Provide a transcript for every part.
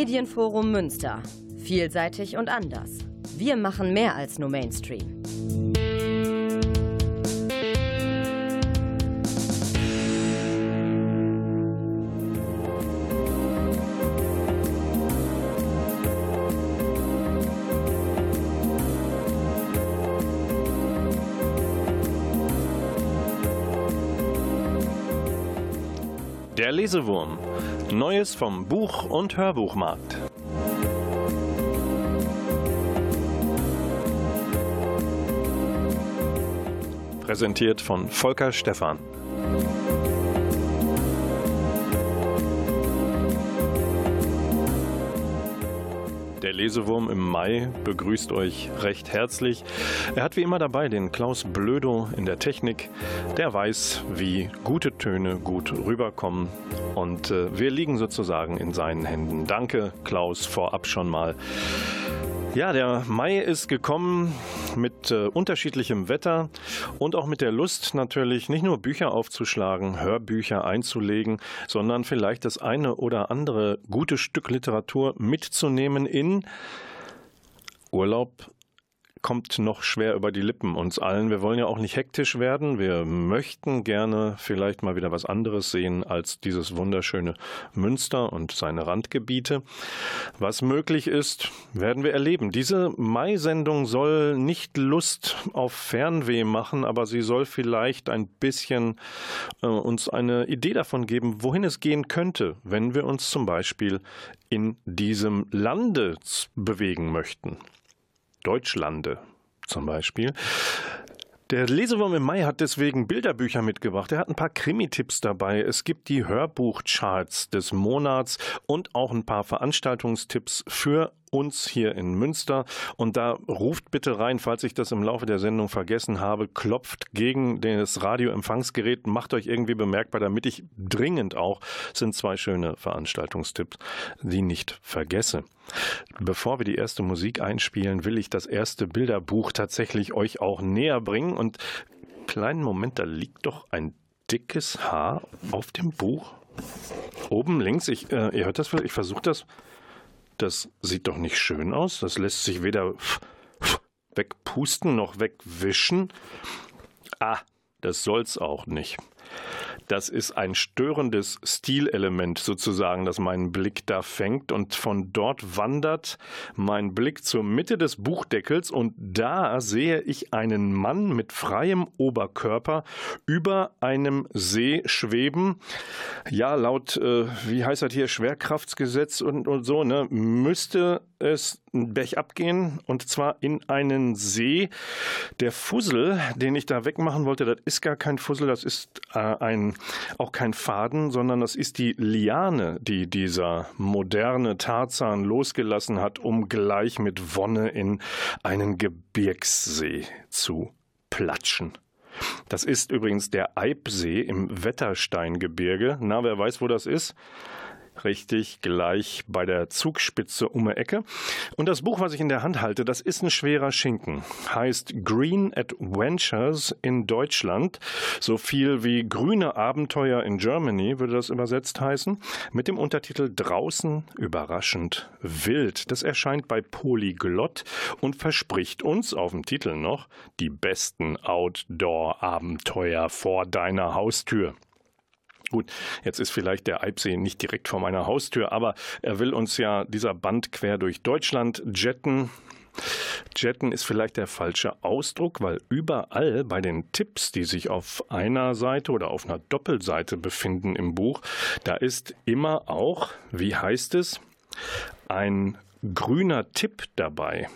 Medienforum Münster. Vielseitig und anders. Wir machen mehr als nur Mainstream. Der Lesewurm. Neues vom Buch- und Hörbuchmarkt. Präsentiert von Volker Stephan. Lesewurm im Mai begrüßt euch recht herzlich. Er hat wie immer dabei den Klaus Blödo in der Technik. Der weiß, wie gute Töne gut rüberkommen. Und äh, wir liegen sozusagen in seinen Händen. Danke, Klaus, vorab schon mal. Ja, der Mai ist gekommen mit äh, unterschiedlichem Wetter und auch mit der Lust natürlich nicht nur Bücher aufzuschlagen, Hörbücher einzulegen, sondern vielleicht das eine oder andere gute Stück Literatur mitzunehmen in Urlaub kommt noch schwer über die Lippen uns allen. Wir wollen ja auch nicht hektisch werden. Wir möchten gerne vielleicht mal wieder was anderes sehen als dieses wunderschöne Münster und seine Randgebiete. Was möglich ist, werden wir erleben. Diese Mai-Sendung soll nicht Lust auf Fernweh machen, aber sie soll vielleicht ein bisschen äh, uns eine Idee davon geben, wohin es gehen könnte, wenn wir uns zum Beispiel in diesem Lande bewegen möchten. Deutschlande zum Beispiel. Der Lesewurm im Mai hat deswegen Bilderbücher mitgebracht. Er hat ein paar Krimi-Tipps dabei. Es gibt die Hörbuchcharts des Monats und auch ein paar Veranstaltungstipps für uns hier in Münster. Und da ruft bitte rein, falls ich das im Laufe der Sendung vergessen habe, klopft gegen das Radioempfangsgerät, macht euch irgendwie bemerkbar, damit ich dringend auch, sind zwei schöne Veranstaltungstipps, die nicht vergesse. Bevor wir die erste Musik einspielen, will ich das erste Bilderbuch tatsächlich euch auch näher bringen. Und kleinen Moment, da liegt doch ein dickes Haar auf dem Buch. Oben links, ich, äh, ihr hört das ich versuche das das sieht doch nicht schön aus. Das lässt sich weder wegpusten noch wegwischen. Ah, das soll's auch nicht. Das ist ein störendes Stilelement sozusagen, das meinen Blick da fängt und von dort wandert mein Blick zur Mitte des Buchdeckels und da sehe ich einen Mann mit freiem Oberkörper über einem See schweben. Ja, laut, äh, wie heißt das hier, Schwerkraftsgesetz und, und so, ne, müsste es bergab gehen und zwar in einen See. Der Fussel, den ich da wegmachen wollte, das ist gar kein Fussel, das ist ein, auch kein Faden, sondern das ist die Liane, die dieser moderne Tarzan losgelassen hat, um gleich mit Wonne in einen Gebirgssee zu platschen. Das ist übrigens der Eibsee im Wettersteingebirge. Na, wer weiß, wo das ist? Richtig gleich bei der Zugspitze um die Ecke. Und das Buch, was ich in der Hand halte, das ist ein schwerer Schinken. Heißt Green Adventures in Deutschland. So viel wie Grüne Abenteuer in Germany würde das übersetzt heißen. Mit dem Untertitel Draußen überraschend wild. Das erscheint bei Polyglott und verspricht uns auf dem Titel noch die besten Outdoor-Abenteuer vor deiner Haustür. Gut, jetzt ist vielleicht der Eibsee nicht direkt vor meiner Haustür, aber er will uns ja dieser Band quer durch Deutschland jetten. Jetten ist vielleicht der falsche Ausdruck, weil überall bei den Tipps, die sich auf einer Seite oder auf einer Doppelseite befinden im Buch, da ist immer auch, wie heißt es, ein grüner Tipp dabei.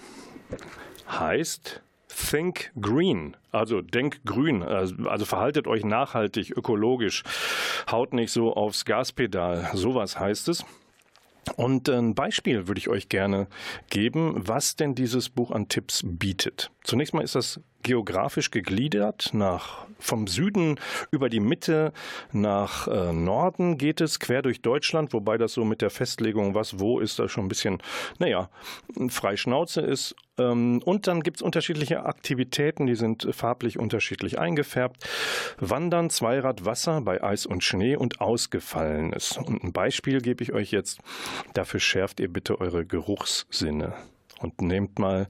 Heißt, Think Green, also denk grün, also, also verhaltet euch nachhaltig, ökologisch, haut nicht so aufs Gaspedal, sowas heißt es. Und ein Beispiel würde ich euch gerne geben, was denn dieses Buch an Tipps bietet. Zunächst mal ist das geografisch gegliedert. Nach, vom Süden über die Mitte nach äh, Norden geht es, quer durch Deutschland, wobei das so mit der Festlegung, was wo ist, da schon ein bisschen, naja, frei Schnauze ist. Ähm, und dann gibt es unterschiedliche Aktivitäten, die sind farblich unterschiedlich eingefärbt. Wandern, Zweirad, Wasser bei Eis und Schnee und Ausgefallenes. Und ein Beispiel gebe ich euch jetzt. Dafür schärft ihr bitte eure Geruchssinne und nehmt mal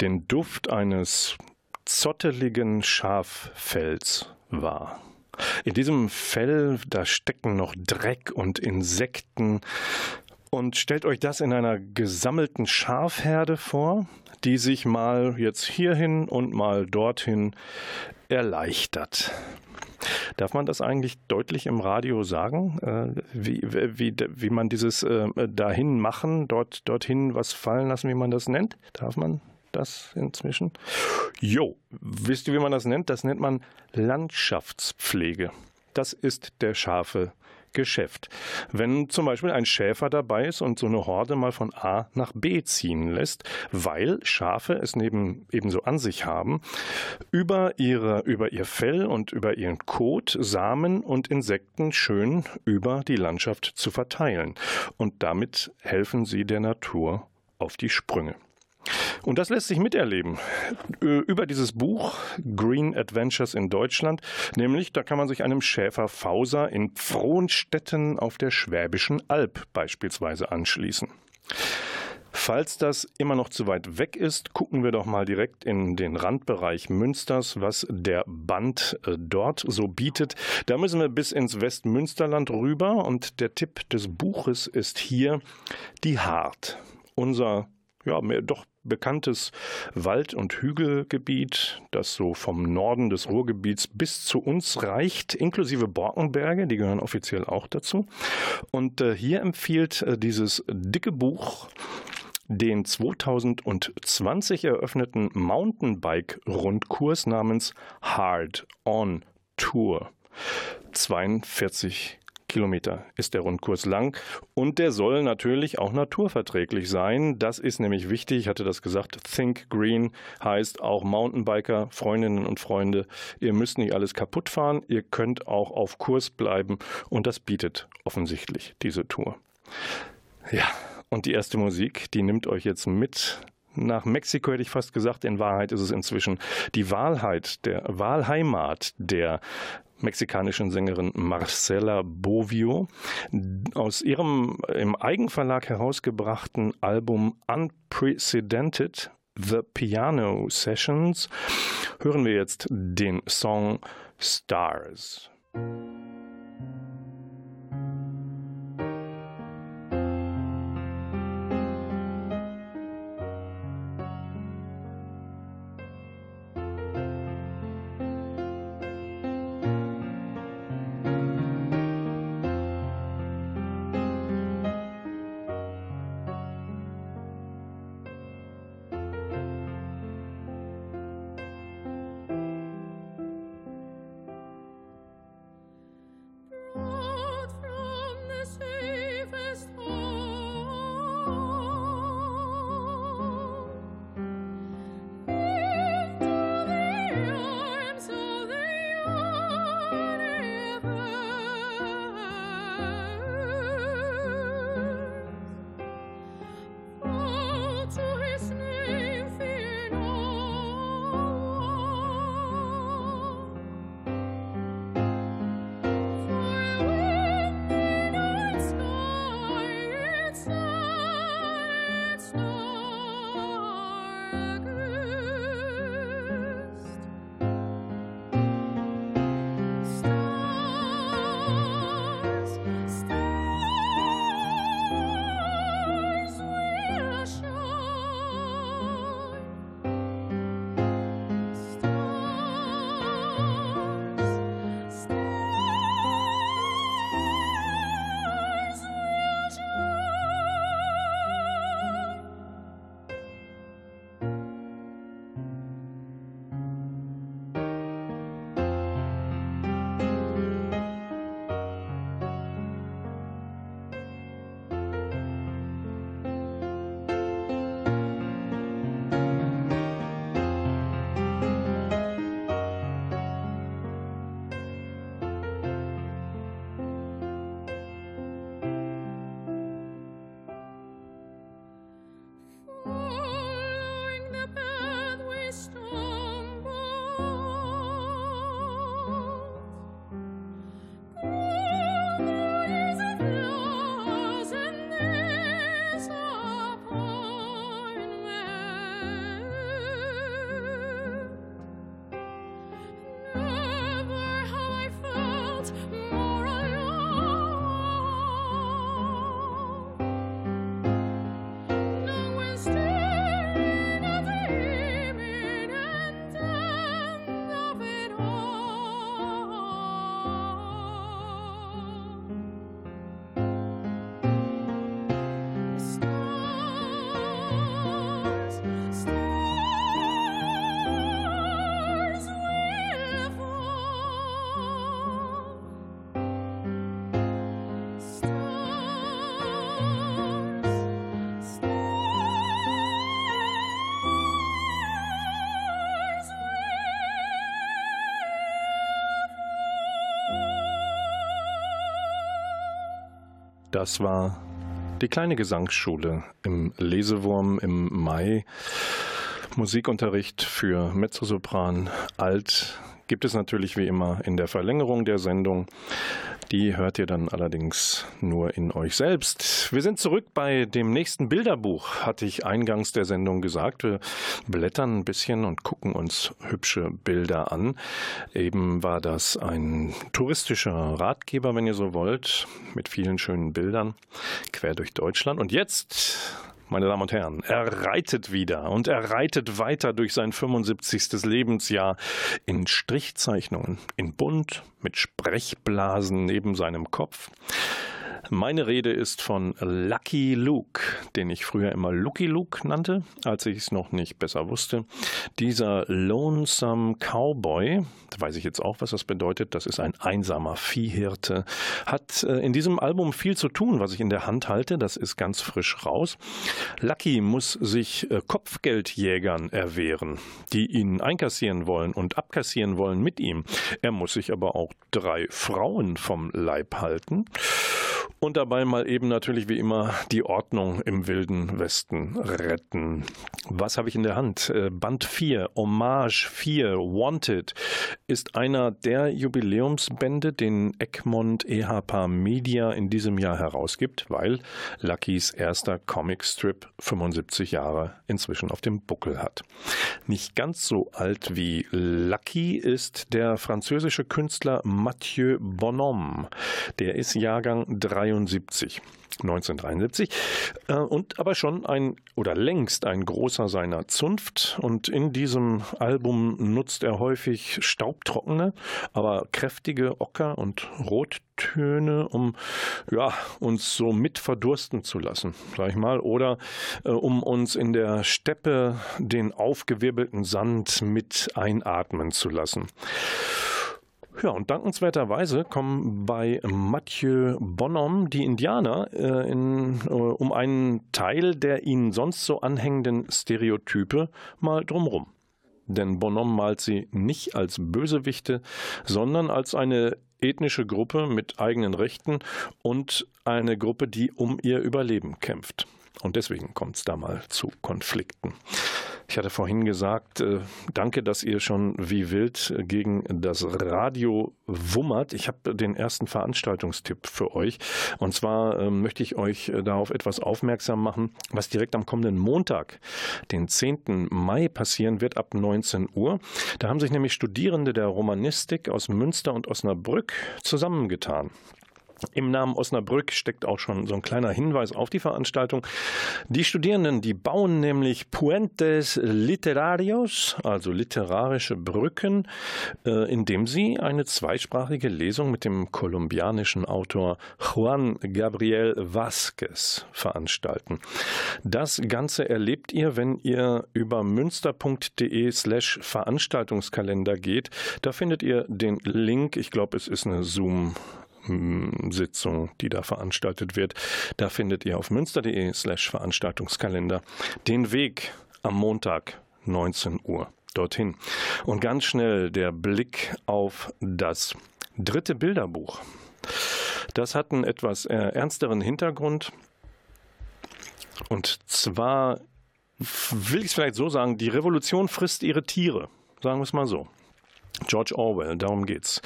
den Duft eines zotteligen Schaffells wahr. In diesem Fell, da stecken noch Dreck und Insekten. Und stellt euch das in einer gesammelten Schafherde vor, die sich mal jetzt hierhin und mal dorthin erleichtert. Darf man das eigentlich deutlich im Radio sagen, äh, wie, wie, wie man dieses äh, dahin machen, dort, dorthin was fallen lassen, wie man das nennt? Darf man das inzwischen? Jo, wisst ihr, wie man das nennt? Das nennt man Landschaftspflege. Das ist der scharfe Geschäft. Wenn zum Beispiel ein Schäfer dabei ist und so eine Horde mal von A nach B ziehen lässt, weil Schafe es neben ebenso an sich haben, über, ihre, über ihr Fell und über ihren Kot Samen und Insekten schön über die Landschaft zu verteilen. Und damit helfen sie der Natur auf die Sprünge. Und das lässt sich miterleben äh, über dieses Buch Green Adventures in Deutschland. Nämlich, da kann man sich einem Schäfer Fauser in Frohnstetten auf der Schwäbischen Alb beispielsweise anschließen. Falls das immer noch zu weit weg ist, gucken wir doch mal direkt in den Randbereich Münsters, was der Band äh, dort so bietet. Da müssen wir bis ins Westmünsterland rüber und der Tipp des Buches ist hier die Hart. Unser ja, mehr, doch bekanntes Wald- und Hügelgebiet, das so vom Norden des Ruhrgebiets bis zu uns reicht, inklusive Borkenberge, die gehören offiziell auch dazu. Und äh, hier empfiehlt äh, dieses dicke Buch den 2020 eröffneten Mountainbike-Rundkurs namens Hard On Tour. 42 Kilometer ist der Rundkurs lang und der soll natürlich auch naturverträglich sein. Das ist nämlich wichtig. Ich hatte das gesagt. Think Green heißt auch Mountainbiker, Freundinnen und Freunde. Ihr müsst nicht alles kaputt fahren. Ihr könnt auch auf Kurs bleiben und das bietet offensichtlich diese Tour. Ja, und die erste Musik, die nimmt euch jetzt mit nach Mexiko hätte ich fast gesagt, in Wahrheit ist es inzwischen die Wahlheit, der Wahlheimat der mexikanischen Sängerin Marcela Bovio aus ihrem im Eigenverlag herausgebrachten Album Unprecedented The Piano Sessions hören wir jetzt den Song Stars. Das war die kleine Gesangsschule im Lesewurm im Mai. Musikunterricht für Mezzosopran, Alt, gibt es natürlich wie immer in der Verlängerung der Sendung. Die hört ihr dann allerdings nur in euch selbst. Wir sind zurück bei dem nächsten Bilderbuch, hatte ich eingangs der Sendung gesagt. Wir blättern ein bisschen und gucken uns hübsche Bilder an. Eben war das ein touristischer Ratgeber, wenn ihr so wollt, mit vielen schönen Bildern quer durch Deutschland. Und jetzt meine Damen und Herren. Er reitet wieder und er reitet weiter durch sein 75. Lebensjahr in Strichzeichnungen, in bunt, mit Sprechblasen neben seinem Kopf. Meine Rede ist von Lucky Luke, den ich früher immer Lucky Luke nannte, als ich es noch nicht besser wusste. Dieser Lonesome Cowboy, da weiß ich jetzt auch, was das bedeutet, das ist ein einsamer Viehhirte, hat äh, in diesem Album viel zu tun, was ich in der Hand halte, das ist ganz frisch raus. Lucky muss sich äh, Kopfgeldjägern erwehren, die ihn einkassieren wollen und abkassieren wollen mit ihm. Er muss sich aber auch drei Frauen vom Leib halten und dabei mal eben natürlich wie immer die Ordnung im wilden Westen retten. Was habe ich in der Hand? Äh, Band 4, Hommage 4, Wanted, ist einer der Jubiläumsbände, den Egmont EHPA Media in diesem Jahr herausgibt, weil Luckys erster Comicstrip 75 Jahre inzwischen auf dem Buckel hat. Nicht ganz so alt wie Lucky ist der französische Künstler Mathieu Bonhomme. Der ist Jahrgang 3 1973. 1973 äh, und aber schon ein oder längst ein großer seiner Zunft und in diesem Album nutzt er häufig staubtrockene, aber kräftige Ocker- und Rottöne, um ja, uns so mit verdursten zu lassen, sag ich mal, oder äh, um uns in der Steppe den aufgewirbelten Sand mit einatmen zu lassen. Ja, und dankenswerterweise kommen bei Mathieu Bonhomme die Indianer äh, in, äh, um einen Teil der ihnen sonst so anhängenden Stereotype mal drumrum. Denn Bonhomme malt sie nicht als Bösewichte, sondern als eine ethnische Gruppe mit eigenen Rechten und eine Gruppe, die um ihr Überleben kämpft. Und deswegen kommt es da mal zu Konflikten. Ich hatte vorhin gesagt, äh, danke, dass ihr schon wie wild gegen das Radio wummert. Ich habe den ersten Veranstaltungstipp für euch. Und zwar äh, möchte ich euch äh, darauf etwas aufmerksam machen, was direkt am kommenden Montag, den 10. Mai, passieren wird ab 19 Uhr. Da haben sich nämlich Studierende der Romanistik aus Münster und Osnabrück zusammengetan. Im Namen Osnabrück steckt auch schon so ein kleiner Hinweis auf die Veranstaltung. Die Studierenden, die bauen nämlich Puentes Literarios, also literarische Brücken, äh, indem sie eine zweisprachige Lesung mit dem kolumbianischen Autor Juan Gabriel Vázquez veranstalten. Das Ganze erlebt ihr, wenn ihr über münster.de slash Veranstaltungskalender geht. Da findet ihr den Link. Ich glaube, es ist eine Zoom Sitzung, die da veranstaltet wird. Da findet ihr auf münster.de slash Veranstaltungskalender den Weg am Montag 19 Uhr dorthin. Und ganz schnell der Blick auf das dritte Bilderbuch. Das hat einen etwas äh, ernsteren Hintergrund. Und zwar will ich es vielleicht so sagen, die Revolution frisst ihre Tiere. Sagen wir es mal so. George Orwell, darum geht's.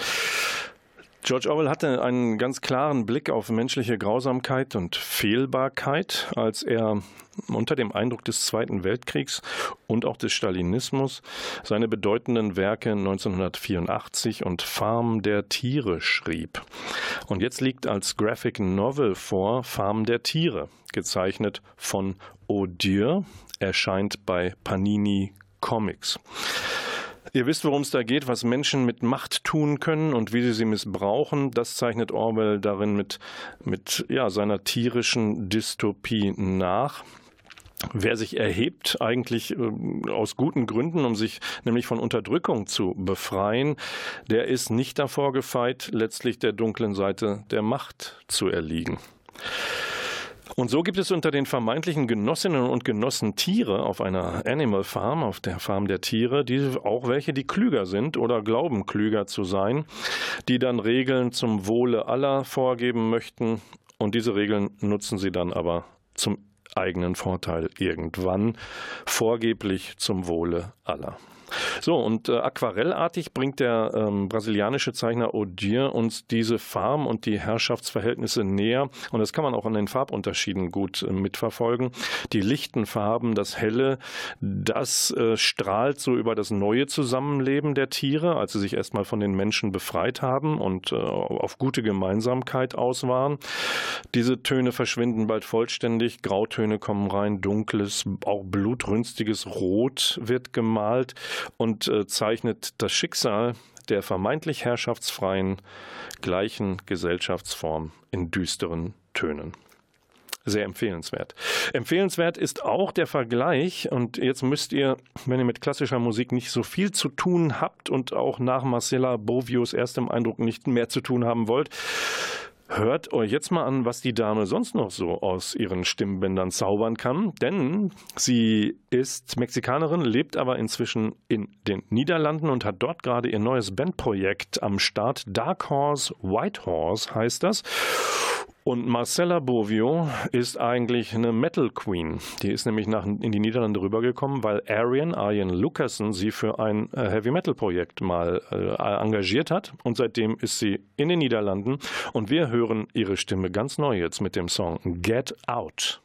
George Orwell hatte einen ganz klaren Blick auf menschliche Grausamkeit und Fehlbarkeit, als er unter dem Eindruck des Zweiten Weltkriegs und auch des Stalinismus seine bedeutenden Werke 1984 und Farm der Tiere schrieb. Und jetzt liegt als Graphic Novel vor Farm der Tiere, gezeichnet von Odieu, erscheint bei Panini Comics. Ihr wisst, worum es da geht, was Menschen mit Macht tun können und wie sie sie missbrauchen. Das zeichnet Orwell darin mit, mit ja, seiner tierischen Dystopie nach. Wer sich erhebt, eigentlich äh, aus guten Gründen, um sich nämlich von Unterdrückung zu befreien, der ist nicht davor gefeit, letztlich der dunklen Seite der Macht zu erliegen. Und so gibt es unter den vermeintlichen Genossinnen und Genossen Tiere auf einer Animal Farm, auf der Farm der Tiere, die auch welche, die klüger sind oder glauben klüger zu sein, die dann Regeln zum Wohle aller vorgeben möchten und diese Regeln nutzen sie dann aber zum eigenen Vorteil irgendwann, vorgeblich zum Wohle aller. So, und äh, aquarellartig bringt der ähm, brasilianische Zeichner Odier uns diese Farben und die Herrschaftsverhältnisse näher. Und das kann man auch an den Farbunterschieden gut äh, mitverfolgen. Die lichten Farben, das Helle, das äh, strahlt so über das neue Zusammenleben der Tiere, als sie sich erstmal von den Menschen befreit haben und äh, auf gute Gemeinsamkeit aus waren. Diese Töne verschwinden bald vollständig. Grautöne kommen rein, dunkles, auch blutrünstiges Rot wird gemalt und äh, zeichnet das Schicksal der vermeintlich herrschaftsfreien gleichen Gesellschaftsform in düsteren Tönen sehr empfehlenswert. Empfehlenswert ist auch der Vergleich und jetzt müsst ihr, wenn ihr mit klassischer Musik nicht so viel zu tun habt und auch nach Marcella Bovios erstem Eindruck nicht mehr zu tun haben wollt, Hört euch jetzt mal an, was die Dame sonst noch so aus ihren Stimmbändern zaubern kann, denn sie ist Mexikanerin, lebt aber inzwischen in den Niederlanden und hat dort gerade ihr neues Bandprojekt am Start. Dark Horse, White Horse heißt das. Und Marcella Bovio ist eigentlich eine Metal Queen. Die ist nämlich nach, in die Niederlande rübergekommen, weil Arian, Arjen Lucassen, sie für ein äh, Heavy Metal Projekt mal äh, engagiert hat. Und seitdem ist sie in den Niederlanden. Und wir hören ihre Stimme ganz neu jetzt mit dem Song Get Out.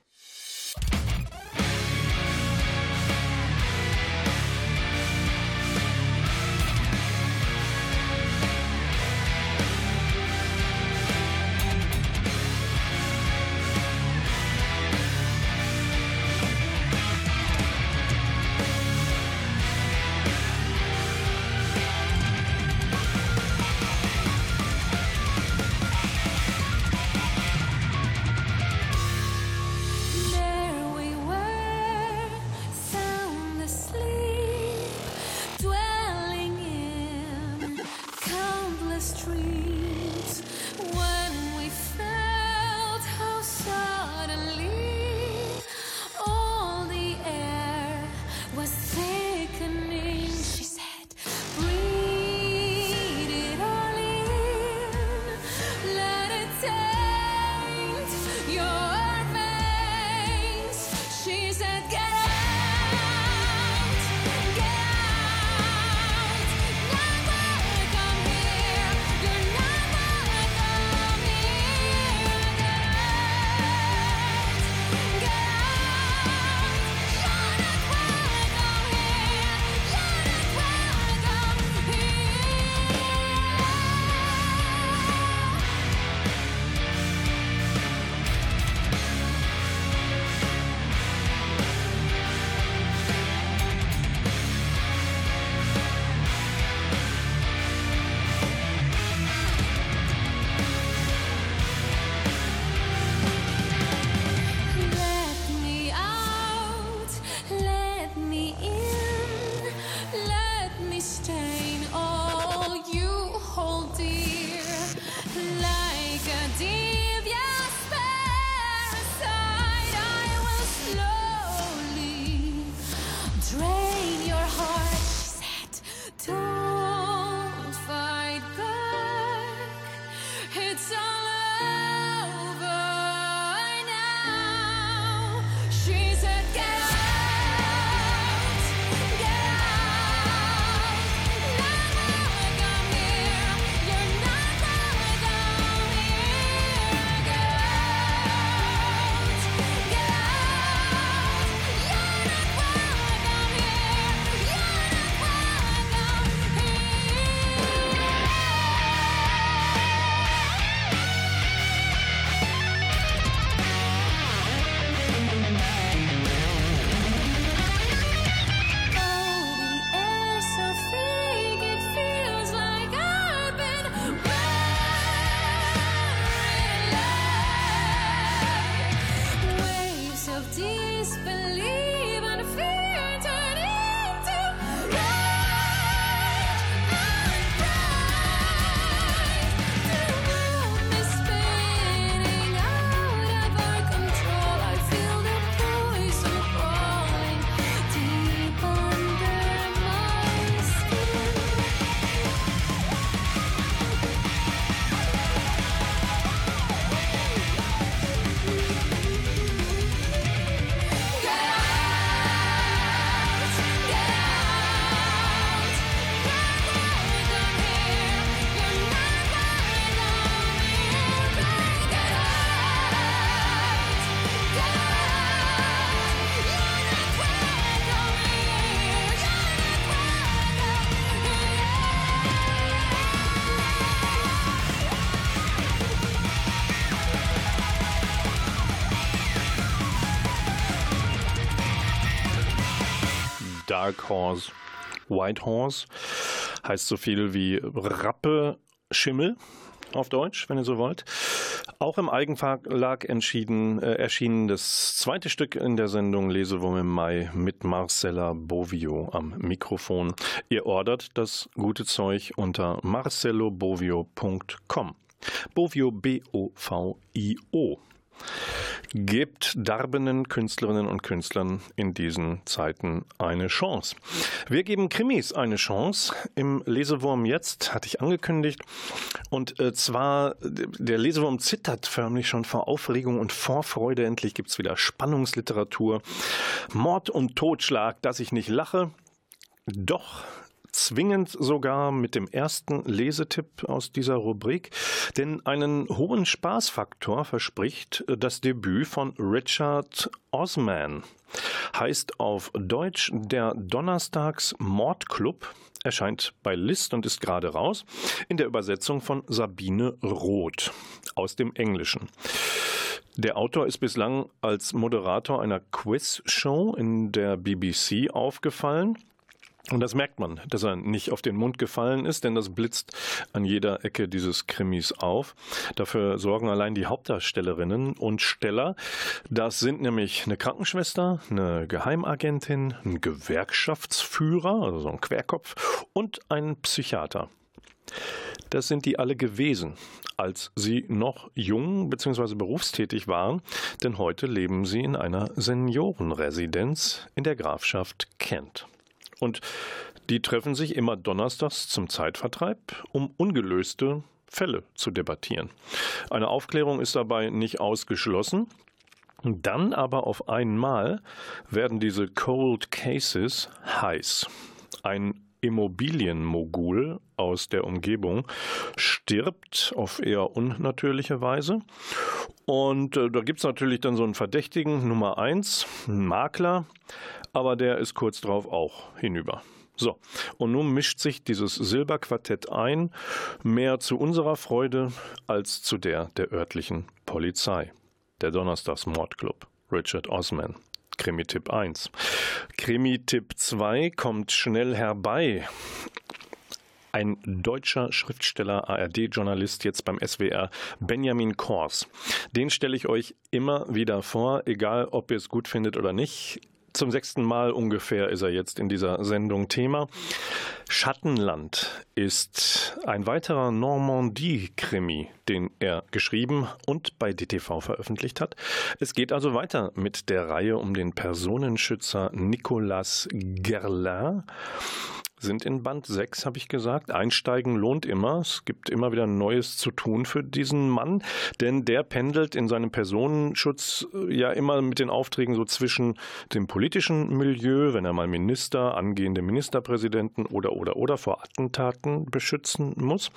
Dark Horse, White Horse. Heißt so viel wie Rappe, Schimmel auf Deutsch, wenn ihr so wollt. Auch im Eigenverlag entschieden, äh, erschienen das zweite Stück in der Sendung Lesewurm im Mai mit Marcella Bovio am Mikrofon. Ihr ordert das gute Zeug unter marcellobovio.com. Bovio B-O-V-I-O gibt darbenden Künstlerinnen und Künstlern in diesen Zeiten eine Chance. Wir geben Krimis eine Chance. Im Lesewurm jetzt hatte ich angekündigt. Und äh, zwar, der Lesewurm zittert förmlich schon vor Aufregung und Vorfreude. Endlich gibt es wieder Spannungsliteratur. Mord und Totschlag, dass ich nicht lache. Doch zwingend sogar mit dem ersten Lesetipp aus dieser Rubrik, denn einen hohen Spaßfaktor verspricht das Debüt von Richard Osman. Heißt auf Deutsch der Donnerstags Mordclub, erscheint bei List und ist gerade raus, in der Übersetzung von Sabine Roth aus dem Englischen. Der Autor ist bislang als Moderator einer Quiz-Show in der BBC aufgefallen. Und das merkt man, dass er nicht auf den Mund gefallen ist, denn das blitzt an jeder Ecke dieses Krimis auf. Dafür sorgen allein die Hauptdarstellerinnen und Steller. Das sind nämlich eine Krankenschwester, eine Geheimagentin, ein Gewerkschaftsführer, also so ein Querkopf und ein Psychiater. Das sind die alle gewesen, als sie noch jung bzw. berufstätig waren, denn heute leben sie in einer Seniorenresidenz in der Grafschaft Kent. Und die treffen sich immer donnerstags zum Zeitvertreib, um ungelöste Fälle zu debattieren. Eine Aufklärung ist dabei nicht ausgeschlossen. Dann aber auf einmal werden diese Cold Cases heiß. Ein Immobilienmogul aus der Umgebung stirbt auf eher unnatürliche Weise. Und äh, da gibt es natürlich dann so einen Verdächtigen Nummer eins, einen Makler, aber der ist kurz drauf auch hinüber. So, und nun mischt sich dieses Silberquartett ein, mehr zu unserer Freude als zu der der örtlichen Polizei. Der Donnerstags Mordclub, Richard Osman. Krimi-Tipp 1. Krimi-Tipp 2 kommt schnell herbei. Ein deutscher Schriftsteller, ARD-Journalist, jetzt beim SWR, Benjamin Kors. Den stelle ich euch immer wieder vor, egal ob ihr es gut findet oder nicht. Zum sechsten Mal ungefähr ist er jetzt in dieser Sendung Thema. Schattenland ist ein weiterer Normandie-Krimi, den er geschrieben und bei DTV veröffentlicht hat. Es geht also weiter mit der Reihe um den Personenschützer Nicolas Gerlin sind in Band 6, habe ich gesagt. Einsteigen lohnt immer. Es gibt immer wieder Neues zu tun für diesen Mann, denn der pendelt in seinem Personenschutz äh, ja immer mit den Aufträgen so zwischen dem politischen Milieu, wenn er mal Minister, angehende Ministerpräsidenten oder oder oder vor Attentaten beschützen muss,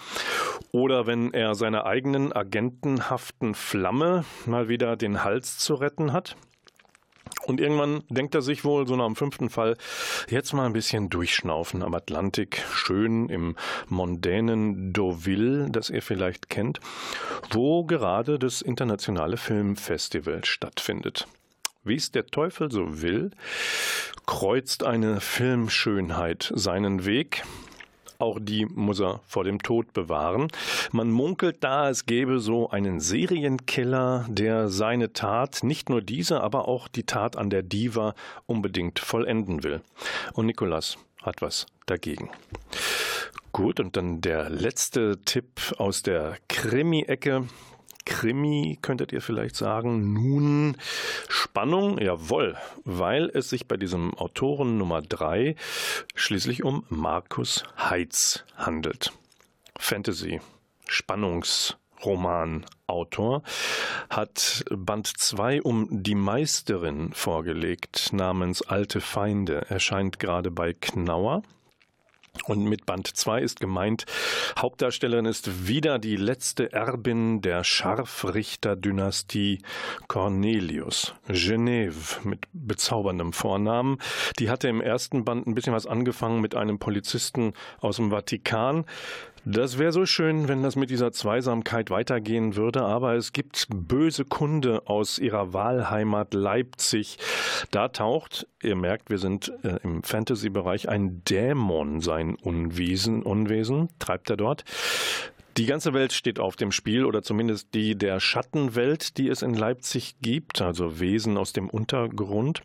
oder wenn er seiner eigenen agentenhaften Flamme mal wieder den Hals zu retten hat. Und irgendwann denkt er sich wohl, so nach dem fünften Fall, jetzt mal ein bisschen durchschnaufen am Atlantik, schön im mondänen Deauville, das ihr vielleicht kennt, wo gerade das internationale Filmfestival stattfindet. Wie es der Teufel so will, kreuzt eine Filmschönheit seinen Weg, auch die muss er vor dem Tod bewahren. Man munkelt da, es gäbe so einen Serienkiller, der seine Tat, nicht nur diese, aber auch die Tat an der Diva unbedingt vollenden will. Und Nikolas hat was dagegen. Gut, und dann der letzte Tipp aus der Krimi-Ecke. Krimi, könntet ihr vielleicht sagen. Nun, Spannung, jawohl, weil es sich bei diesem Autoren Nummer 3 schließlich um Markus Heitz handelt. Fantasy, Spannungsroman, Autor, hat Band 2 um die Meisterin vorgelegt, namens Alte Feinde, erscheint gerade bei Knauer. Und mit Band 2 ist gemeint, Hauptdarstellerin ist wieder die letzte Erbin der Scharfrichterdynastie Cornelius. Genève mit bezauberndem Vornamen. Die hatte im ersten Band ein bisschen was angefangen mit einem Polizisten aus dem Vatikan. Das wäre so schön, wenn das mit dieser Zweisamkeit weitergehen würde, aber es gibt böse Kunde aus ihrer Wahlheimat Leipzig. Da taucht, ihr merkt, wir sind äh, im Fantasy-Bereich, ein Dämon sein Unwesen, Unwesen, treibt er dort. Die ganze Welt steht auf dem Spiel oder zumindest die der Schattenwelt, die es in Leipzig gibt, also Wesen aus dem Untergrund.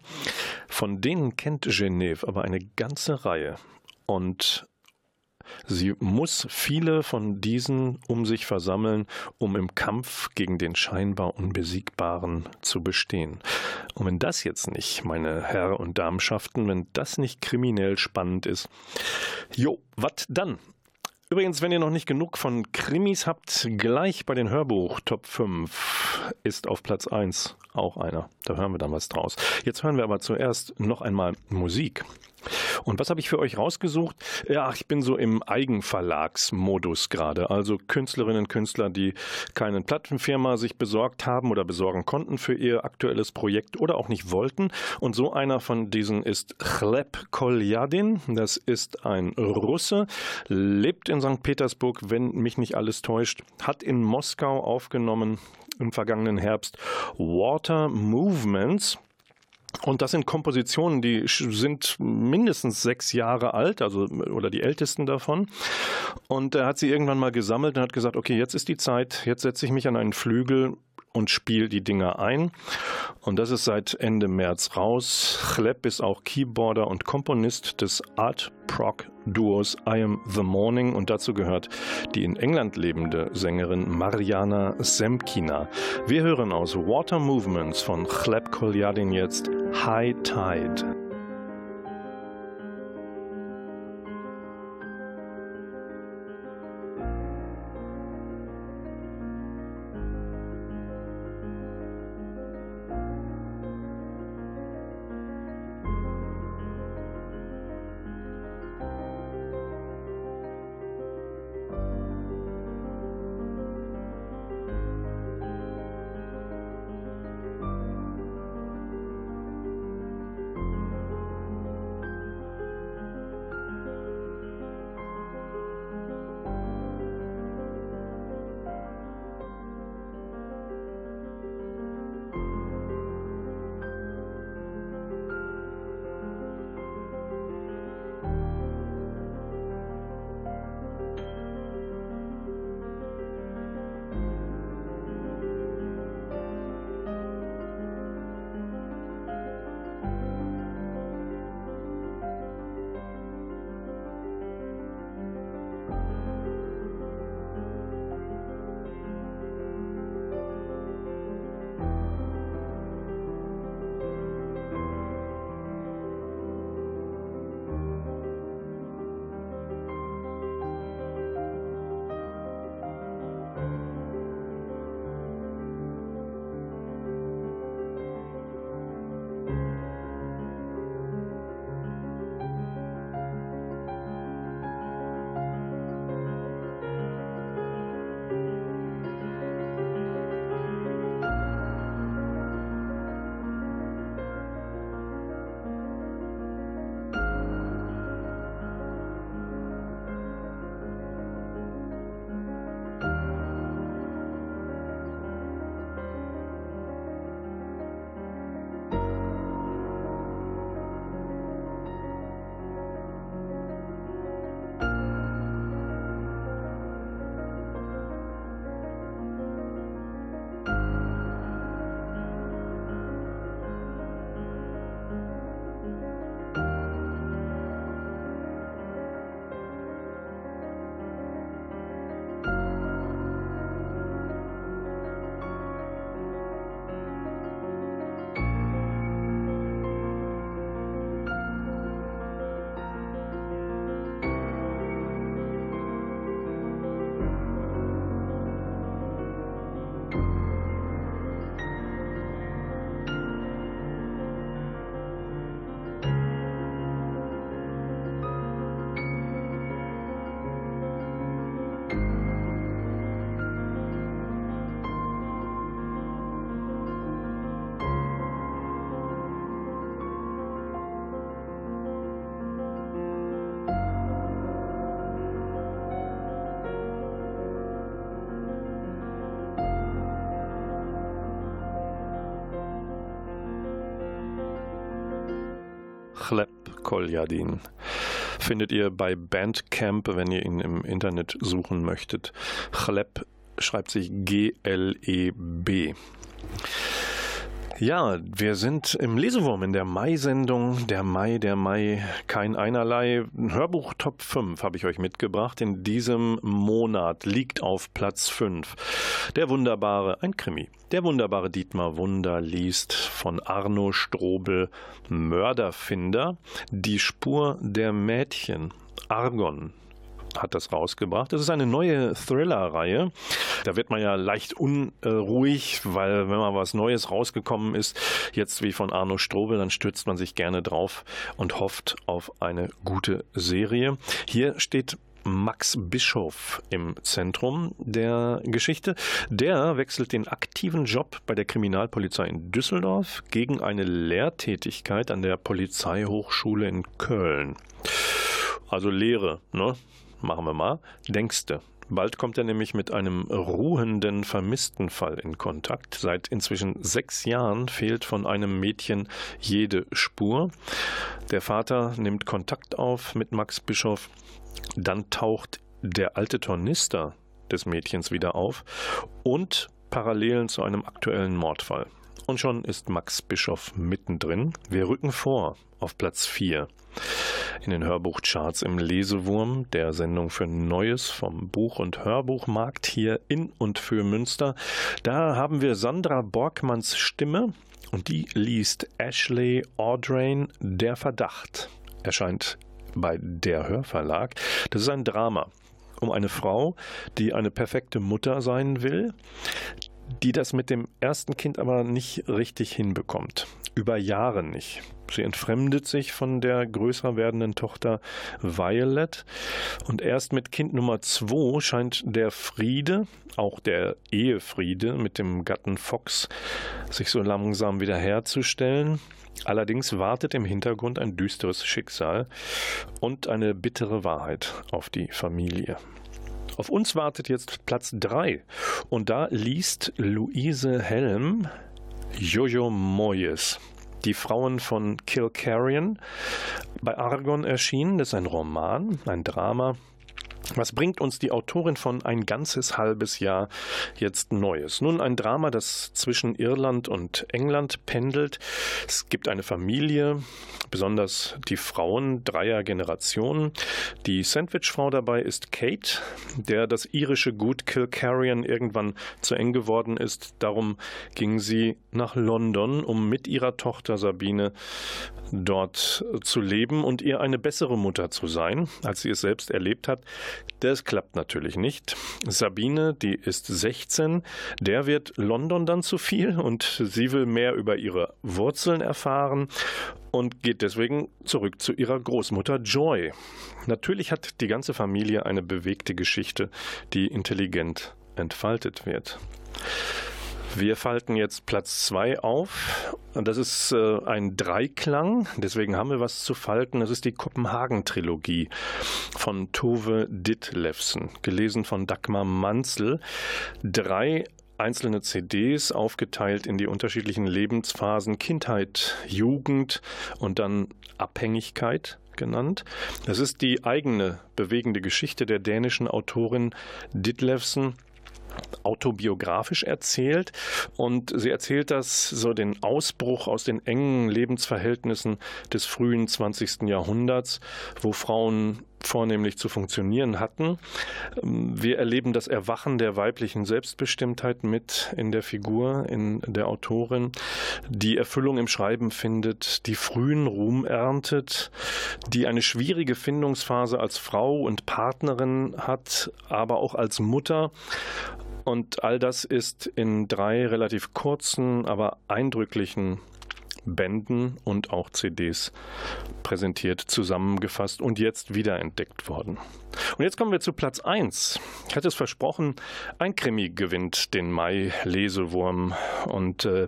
Von denen kennt Genève aber eine ganze Reihe. Und Sie muss viele von diesen um sich versammeln, um im Kampf gegen den scheinbar Unbesiegbaren zu bestehen. Und wenn das jetzt nicht, meine Herr- und Damschaften, wenn das nicht kriminell spannend ist, jo, was dann? Übrigens, wenn ihr noch nicht genug von Krimis habt, gleich bei den Hörbuch Top 5 ist auf Platz 1 auch einer. Da hören wir dann was draus. Jetzt hören wir aber zuerst noch einmal Musik. Und was habe ich für euch rausgesucht? Ja, ich bin so im Eigenverlagsmodus gerade. Also Künstlerinnen und Künstler, die keine Plattenfirma sich besorgt haben oder besorgen konnten für ihr aktuelles Projekt oder auch nicht wollten. Und so einer von diesen ist Chleb Kolyadin. Das ist ein Russe, lebt in St. Petersburg, wenn mich nicht alles täuscht, hat in Moskau aufgenommen im vergangenen Herbst Water Movements. Und das sind Kompositionen, die sind mindestens sechs Jahre alt, also oder die ältesten davon. Und er hat sie irgendwann mal gesammelt und hat gesagt, okay, jetzt ist die Zeit, jetzt setze ich mich an einen Flügel und spiele die Dinger ein. Und das ist seit Ende März raus. Chleb ist auch Keyboarder und Komponist des Art Proc Duos I Am the Morning und dazu gehört die in England lebende Sängerin Mariana Semkina. Wir hören aus Water Movements von Chleb Kolyadin jetzt High Tide. Koljadin. Findet ihr bei Bandcamp, wenn ihr ihn im Internet suchen möchtet. Chleb schreibt sich G-L-E-B. Ja, wir sind im Lesewurm in der Mai-Sendung. Der Mai, der Mai, kein einerlei. Hörbuch Top 5 habe ich euch mitgebracht. In diesem Monat liegt auf Platz 5 der wunderbare, ein Krimi. Der wunderbare Dietmar Wunder liest von Arno Strobel Mörderfinder, die Spur der Mädchen. Argon, hat das rausgebracht. Das ist eine neue Thriller-Reihe. Da wird man ja leicht unruhig, weil wenn mal was Neues rausgekommen ist, jetzt wie von Arno Strobel, dann stürzt man sich gerne drauf und hofft auf eine gute Serie. Hier steht Max Bischof im Zentrum der Geschichte. Der wechselt den aktiven Job bei der Kriminalpolizei in Düsseldorf gegen eine Lehrtätigkeit an der Polizeihochschule in Köln. Also Lehre, ne? Machen wir mal, denkste. Bald kommt er nämlich mit einem ruhenden Vermisstenfall in Kontakt. Seit inzwischen sechs Jahren fehlt von einem Mädchen jede Spur. Der Vater nimmt Kontakt auf mit Max Bischof. Dann taucht der alte Tornister des Mädchens wieder auf und Parallelen zu einem aktuellen Mordfall. Und schon ist Max Bischof mittendrin. Wir rücken vor auf Platz 4 in den Hörbuchcharts im Lesewurm, der Sendung für Neues vom Buch- und Hörbuchmarkt hier in und für Münster. Da haben wir Sandra Borgmanns Stimme und die liest Ashley Audrain Der Verdacht. Erscheint bei der Hörverlag. Das ist ein Drama um eine Frau, die eine perfekte Mutter sein will, die das mit dem ersten Kind aber nicht richtig hinbekommt. Über Jahre nicht. Sie entfremdet sich von der größer werdenden Tochter Violet und erst mit Kind Nummer zwei scheint der Friede, auch der Ehefriede mit dem Gatten Fox, sich so langsam wiederherzustellen. Allerdings wartet im Hintergrund ein düsteres Schicksal und eine bittere Wahrheit auf die Familie. Auf uns wartet jetzt Platz 3 und da liest Luise Helm Jojo Moyes die Frauen von Kilcarrion bei Argon erschienen. Das ist ein Roman, ein Drama was bringt uns die Autorin von ein ganzes halbes Jahr jetzt Neues? Nun ein Drama, das zwischen Irland und England pendelt. Es gibt eine Familie, besonders die Frauen dreier Generationen. Die Sandwich-Frau dabei ist Kate, der das irische Gut Kilcarrion irgendwann zu eng geworden ist. Darum ging sie nach London, um mit ihrer Tochter Sabine dort zu leben und ihr eine bessere Mutter zu sein, als sie es selbst erlebt hat. Das klappt natürlich nicht. Sabine, die ist 16, der wird London dann zu viel und sie will mehr über ihre Wurzeln erfahren und geht deswegen zurück zu ihrer Großmutter Joy. Natürlich hat die ganze Familie eine bewegte Geschichte, die intelligent entfaltet wird. Wir falten jetzt Platz 2 auf. Das ist äh, ein Dreiklang, deswegen haben wir was zu falten. Das ist die Kopenhagen-Trilogie von Tove Ditlevsen, gelesen von Dagmar Manzel. Drei einzelne CDs aufgeteilt in die unterschiedlichen Lebensphasen Kindheit, Jugend und dann Abhängigkeit genannt. Das ist die eigene bewegende Geschichte der dänischen Autorin Ditlevsen autobiografisch erzählt und sie erzählt das so den Ausbruch aus den engen Lebensverhältnissen des frühen 20. Jahrhunderts, wo Frauen vornehmlich zu funktionieren hatten. Wir erleben das Erwachen der weiblichen Selbstbestimmtheit mit in der Figur, in der Autorin, die Erfüllung im Schreiben findet, die frühen Ruhm erntet, die eine schwierige Findungsphase als Frau und Partnerin hat, aber auch als Mutter und all das ist in drei relativ kurzen, aber eindrücklichen Bänden und auch CDs präsentiert, zusammengefasst und jetzt wiederentdeckt worden. Und jetzt kommen wir zu Platz 1. Ich hatte es versprochen, ein Krimi gewinnt den Mai-Lesewurm und äh,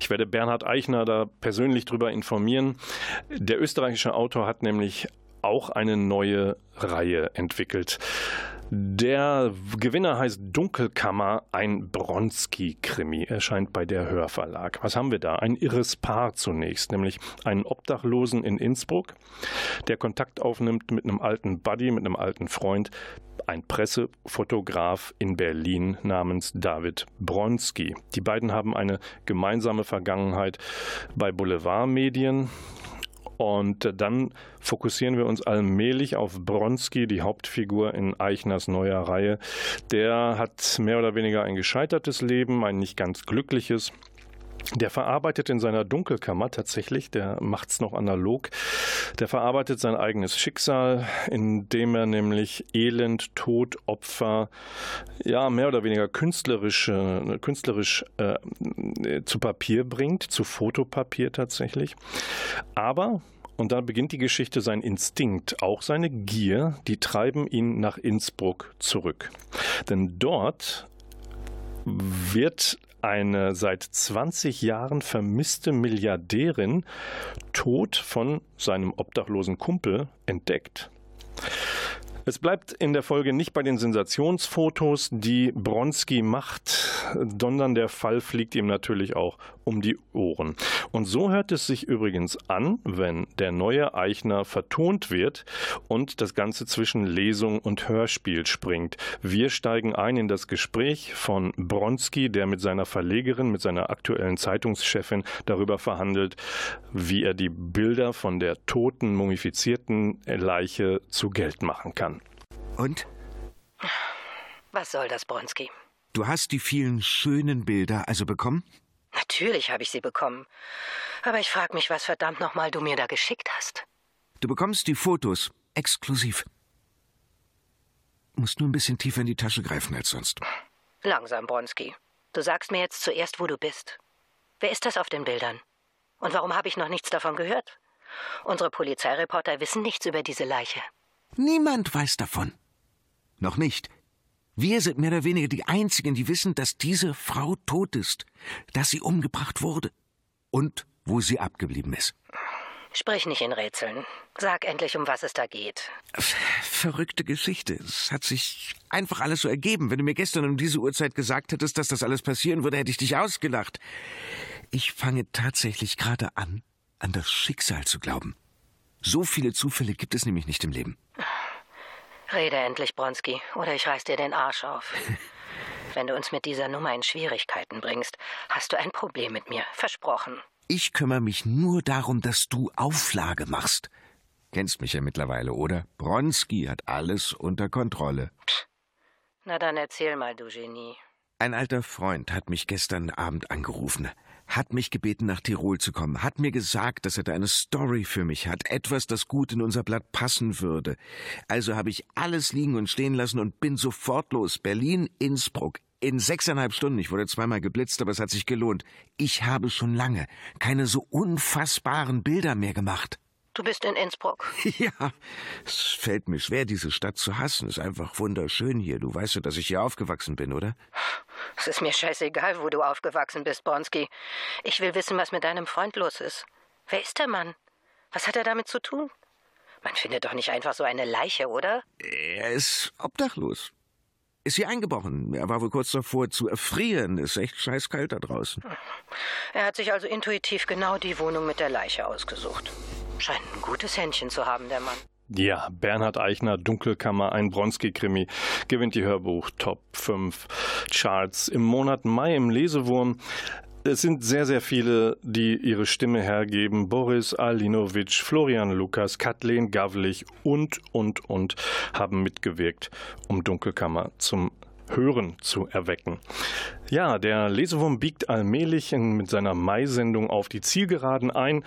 ich werde Bernhard Eichner da persönlich drüber informieren. Der österreichische Autor hat nämlich auch eine neue Reihe entwickelt. Der Gewinner heißt Dunkelkammer, ein Bronski-Krimi, erscheint bei der Hörverlag. Was haben wir da? Ein irres Paar zunächst, nämlich einen Obdachlosen in Innsbruck, der Kontakt aufnimmt mit einem alten Buddy, mit einem alten Freund, ein Pressefotograf in Berlin namens David Bronski. Die beiden haben eine gemeinsame Vergangenheit bei Boulevardmedien. Und dann fokussieren wir uns allmählich auf Bronski, die Hauptfigur in Eichners neuer Reihe. Der hat mehr oder weniger ein gescheitertes Leben, ein nicht ganz glückliches. Der verarbeitet in seiner Dunkelkammer tatsächlich, der macht es noch analog, der verarbeitet sein eigenes Schicksal, indem er nämlich Elend, Tod, Opfer, ja, mehr oder weniger künstlerisch, künstlerisch äh, zu Papier bringt, zu Fotopapier tatsächlich. Aber und da beginnt die Geschichte, sein Instinkt, auch seine Gier, die treiben ihn nach Innsbruck zurück. Denn dort wird eine seit 20 Jahren vermisste Milliardärin tot von seinem obdachlosen Kumpel entdeckt. Es bleibt in der Folge nicht bei den Sensationsfotos, die Bronski macht, sondern der Fall fliegt ihm natürlich auch um die Ohren. Und so hört es sich übrigens an, wenn der neue Eichner vertont wird und das Ganze zwischen Lesung und Hörspiel springt. Wir steigen ein in das Gespräch von Bronski, der mit seiner Verlegerin, mit seiner aktuellen Zeitungschefin darüber verhandelt, wie er die Bilder von der toten, mumifizierten Leiche zu Geld machen kann. Und? Was soll das, Bronski? Du hast die vielen schönen Bilder also bekommen? Natürlich habe ich sie bekommen. Aber ich frage mich, was verdammt nochmal du mir da geschickt hast. Du bekommst die Fotos exklusiv. Musst nur ein bisschen tiefer in die Tasche greifen als sonst. Langsam, Bronski. Du sagst mir jetzt zuerst, wo du bist. Wer ist das auf den Bildern? Und warum habe ich noch nichts davon gehört? Unsere Polizeireporter wissen nichts über diese Leiche. Niemand weiß davon. Noch nicht. Wir sind mehr oder weniger die Einzigen, die wissen, dass diese Frau tot ist, dass sie umgebracht wurde und wo sie abgeblieben ist. Sprich nicht in Rätseln. Sag endlich, um was es da geht. Verrückte Geschichte. Es hat sich einfach alles so ergeben. Wenn du mir gestern um diese Uhrzeit gesagt hättest, dass das alles passieren würde, hätte ich dich ausgelacht. Ich fange tatsächlich gerade an, an das Schicksal zu glauben. So viele Zufälle gibt es nämlich nicht im Leben. Rede endlich, Bronski, oder ich reiß dir den Arsch auf. Wenn du uns mit dieser Nummer in Schwierigkeiten bringst, hast du ein Problem mit mir. Versprochen. Ich kümmere mich nur darum, dass du Auflage machst. Kennst mich ja mittlerweile, oder? Bronski hat alles unter Kontrolle. Psst. Na dann erzähl mal, du Genie. Ein alter Freund hat mich gestern Abend angerufen hat mich gebeten, nach Tirol zu kommen, hat mir gesagt, dass er da eine Story für mich hat, etwas, das gut in unser Blatt passen würde. Also habe ich alles liegen und stehen lassen und bin sofort los. Berlin, Innsbruck. In sechseinhalb Stunden. Ich wurde zweimal geblitzt, aber es hat sich gelohnt. Ich habe schon lange keine so unfassbaren Bilder mehr gemacht. Du bist in Innsbruck. Ja, es fällt mir schwer, diese Stadt zu hassen. Es ist einfach wunderschön hier. Du weißt ja, dass ich hier aufgewachsen bin, oder? Es ist mir scheißegal, wo du aufgewachsen bist, Bronski. Ich will wissen, was mit deinem Freund los ist. Wer ist der Mann? Was hat er damit zu tun? Man findet doch nicht einfach so eine Leiche, oder? Er ist obdachlos. Ist hier eingebrochen. Er war wohl kurz davor zu erfrieren. Ist echt scheißkalt da draußen. Er hat sich also intuitiv genau die Wohnung mit der Leiche ausgesucht. Scheint ein gutes Händchen zu haben, der Mann. Ja, Bernhard Eichner, Dunkelkammer, ein Bronski-Krimi, gewinnt die Hörbuch Top 5 Charts im Monat Mai im Lesewurm. Es sind sehr, sehr viele, die ihre Stimme hergeben. Boris Alinovic, Florian Lukas, Kathleen Gavlich und, und, und haben mitgewirkt, um Dunkelkammer zum Hören zu erwecken. Ja, der Lesewurm biegt allmählich mit seiner Mai-Sendung auf die Zielgeraden ein.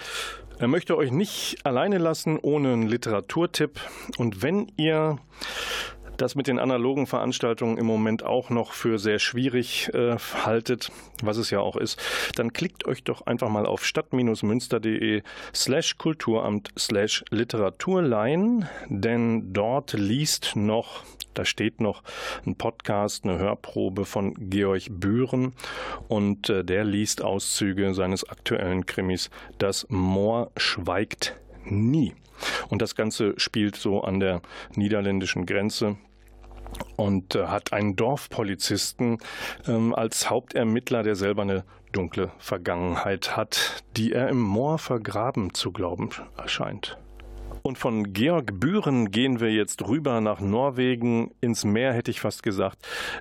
Er möchte euch nicht alleine lassen ohne einen Literaturtipp. Und wenn ihr das mit den analogen Veranstaltungen im Moment auch noch für sehr schwierig äh, haltet, was es ja auch ist, dann klickt euch doch einfach mal auf stadt-münster.de slash Kulturamt slash Literaturleihen, denn dort liest noch da steht noch ein Podcast, eine Hörprobe von Georg Bühren und äh, der liest Auszüge seines aktuellen Krimis Das Moor schweigt nie. Und das Ganze spielt so an der niederländischen Grenze und äh, hat einen Dorfpolizisten ähm, als Hauptermittler, der selber eine dunkle Vergangenheit hat, die er im Moor vergraben zu glauben erscheint. Und von Georg Bühren gehen wir jetzt rüber nach Norwegen, ins Meer hätte ich fast gesagt.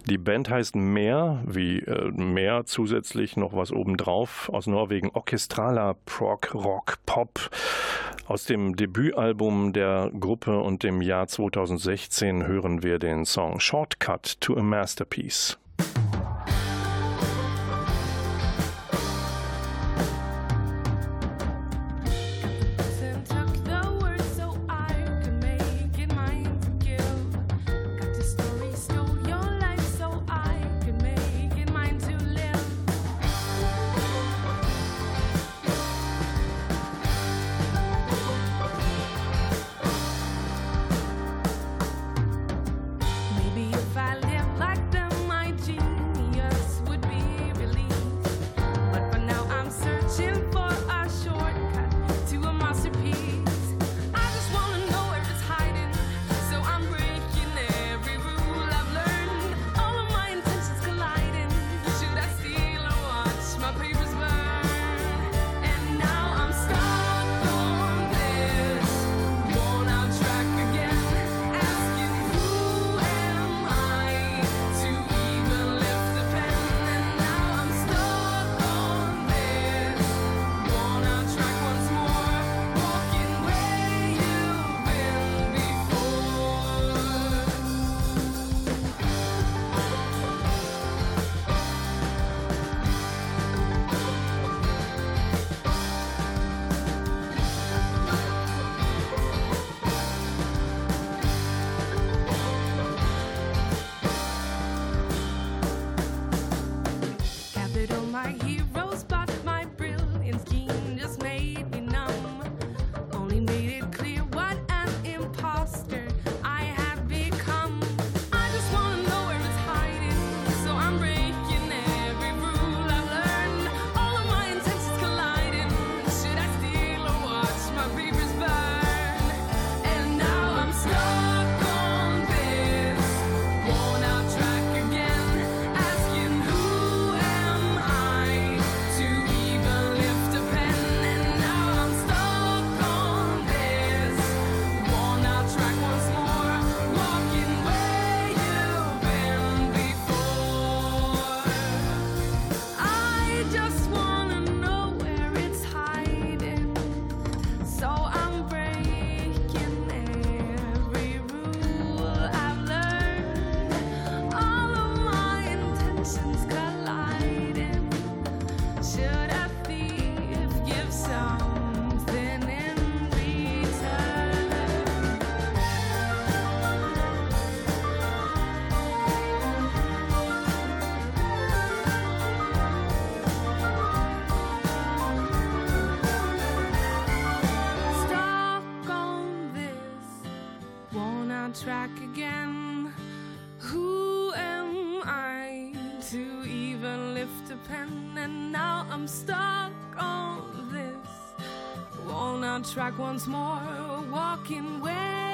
Die Band heißt Meer, wie äh, Meer zusätzlich noch was obendrauf. Aus Norwegen Orchestraler Prog Rock Pop. Aus dem Debütalbum der Gruppe und dem Jahr 2016 hören wir den Song Shortcut to a Masterpiece. track again. Who am I to even lift a pen? And now I'm stuck on this walnut track once more, walking where.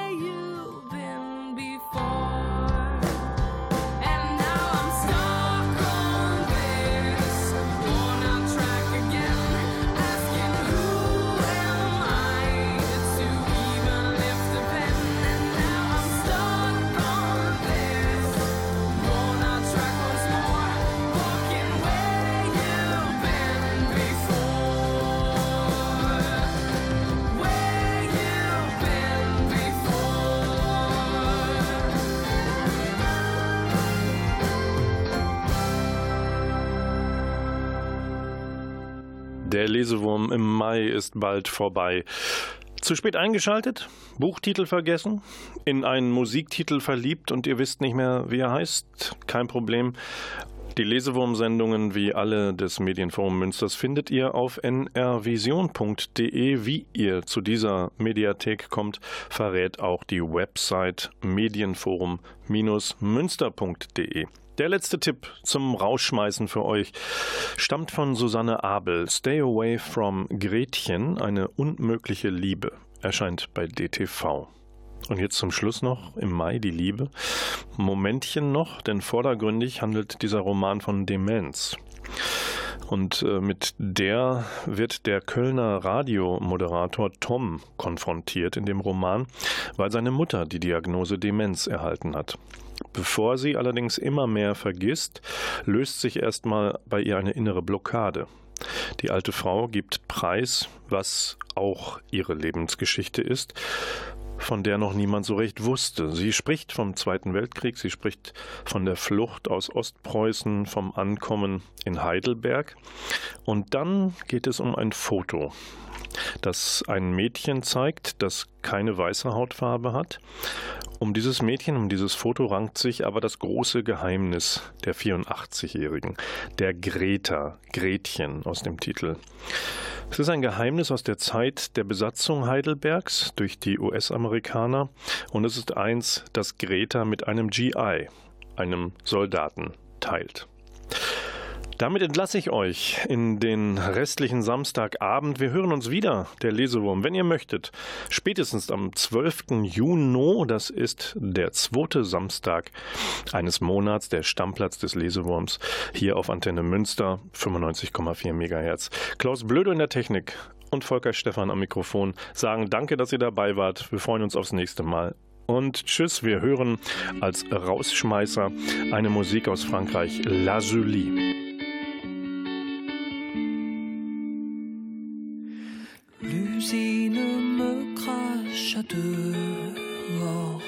Lesewurm im Mai ist bald vorbei. Zu spät eingeschaltet? Buchtitel vergessen? In einen Musiktitel verliebt und ihr wisst nicht mehr, wie er heißt? Kein Problem. Die Lesewurm-Sendungen wie alle des Medienforum Münsters findet ihr auf nrvision.de. Wie ihr zu dieser Mediathek kommt, verrät auch die Website medienforum-münster.de. Der letzte Tipp zum Rausschmeißen für euch stammt von Susanne Abel. Stay Away from Gretchen, eine unmögliche Liebe, erscheint bei DTV. Und jetzt zum Schluss noch im Mai die Liebe. Momentchen noch, denn vordergründig handelt dieser Roman von Demenz. Und äh, mit der wird der Kölner Radiomoderator Tom konfrontiert in dem Roman, weil seine Mutter die Diagnose Demenz erhalten hat. Bevor sie allerdings immer mehr vergisst, löst sich erstmal bei ihr eine innere Blockade. Die alte Frau gibt preis, was auch ihre Lebensgeschichte ist, von der noch niemand so recht wusste. Sie spricht vom Zweiten Weltkrieg, sie spricht von der Flucht aus Ostpreußen, vom Ankommen in Heidelberg. Und dann geht es um ein Foto, das ein Mädchen zeigt, das keine weiße Hautfarbe hat. Um dieses Mädchen, um dieses Foto rankt sich aber das große Geheimnis der 84-Jährigen, der Greta, Gretchen aus dem Titel. Es ist ein Geheimnis aus der Zeit der Besatzung Heidelbergs durch die US-Amerikaner und es ist eins, das Greta mit einem GI, einem Soldaten, teilt. Damit entlasse ich euch in den restlichen Samstagabend. Wir hören uns wieder, der Lesewurm, wenn ihr möchtet. Spätestens am 12. Juni, das ist der zweite Samstag eines Monats, der Stammplatz des Lesewurms, hier auf Antenne Münster, 95,4 MHz. Klaus Blödo in der Technik und Volker Stephan am Mikrofon sagen Danke, dass ihr dabei wart. Wir freuen uns aufs nächste Mal und tschüss. Wir hören als Rausschmeißer eine Musik aus Frankreich, La Julie. L'usine me crache dehors.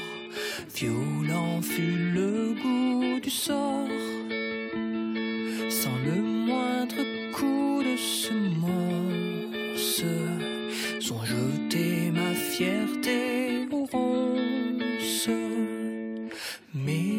Violent fut le goût du sort. Sans le moindre coup de semence, sont jetés ma fierté aux. Mes